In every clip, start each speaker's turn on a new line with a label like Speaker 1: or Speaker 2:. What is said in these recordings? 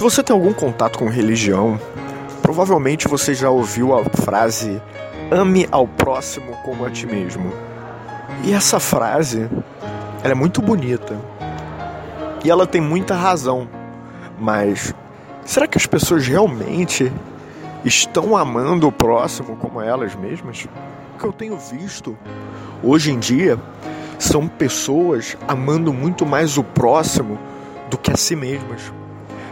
Speaker 1: Se você tem algum contato com religião, provavelmente você já ouviu a frase ame ao próximo como a ti mesmo. E essa frase, ela é muito bonita. E ela tem muita razão. Mas será que as pessoas realmente estão amando o próximo como elas mesmas? O que eu tenho visto hoje em dia são pessoas amando muito mais o próximo do que a si mesmas.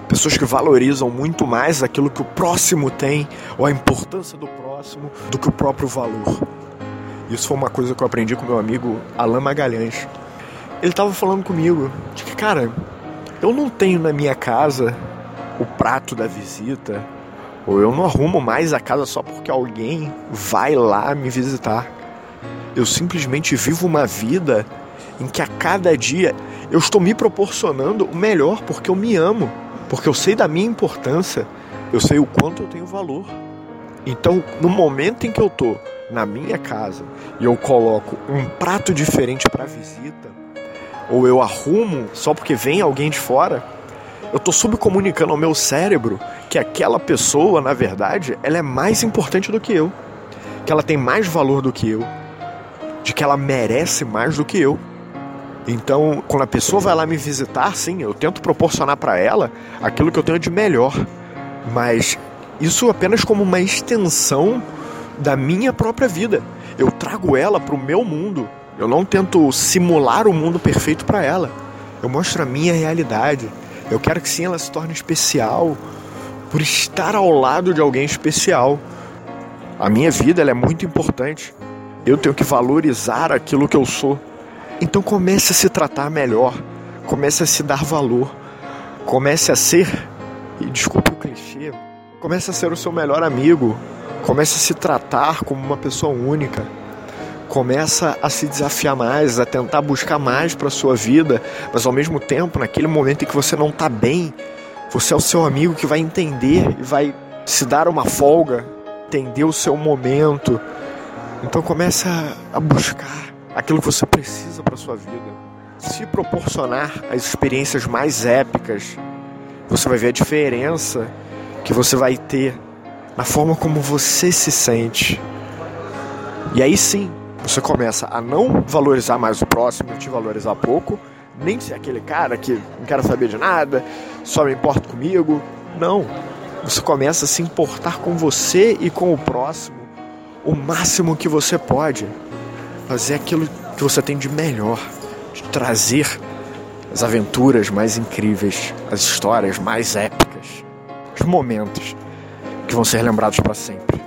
Speaker 1: Pessoas que valorizam muito mais aquilo que o próximo tem, ou a importância do próximo, do que o próprio valor. Isso foi uma coisa que eu aprendi com meu amigo Alain Magalhães. Ele estava falando comigo de que, cara, eu não tenho na minha casa o prato da visita, ou eu não arrumo mais a casa só porque alguém vai lá me visitar. Eu simplesmente vivo uma vida em que a cada dia eu estou me proporcionando o melhor porque eu me amo porque eu sei da minha importância, eu sei o quanto eu tenho valor. Então, no momento em que eu tô na minha casa e eu coloco um prato diferente para visita, ou eu arrumo só porque vem alguém de fora, eu tô subcomunicando ao meu cérebro que aquela pessoa, na verdade, ela é mais importante do que eu, que ela tem mais valor do que eu, de que ela merece mais do que eu. Então, quando a pessoa vai lá me visitar, sim, eu tento proporcionar para ela aquilo que eu tenho de melhor. Mas isso apenas como uma extensão da minha própria vida. Eu trago ela para o meu mundo. Eu não tento simular o mundo perfeito para ela. Eu mostro a minha realidade. Eu quero que sim ela se torne especial por estar ao lado de alguém especial. A minha vida é muito importante. Eu tenho que valorizar aquilo que eu sou. Então comece a se tratar melhor, comece a se dar valor, comece a ser, e desculpe o clichê, comece a ser o seu melhor amigo, comece a se tratar como uma pessoa única, começa a se desafiar mais, a tentar buscar mais para sua vida, mas ao mesmo tempo, naquele momento em que você não está bem, você é o seu amigo que vai entender e vai se dar uma folga, entender o seu momento. Então começa a buscar aquilo que você precisa para sua vida. Se proporcionar as experiências mais épicas, você vai ver a diferença que você vai ter na forma como você se sente. E aí sim, você começa a não valorizar mais o próximo, te valorizar pouco, nem ser aquele cara que não quer saber de nada, só me importa comigo. Não. Você começa a se importar com você e com o próximo o máximo que você pode fazer aquilo que você tem de melhor, de trazer as aventuras mais incríveis, as histórias mais épicas, os momentos que vão ser lembrados para sempre.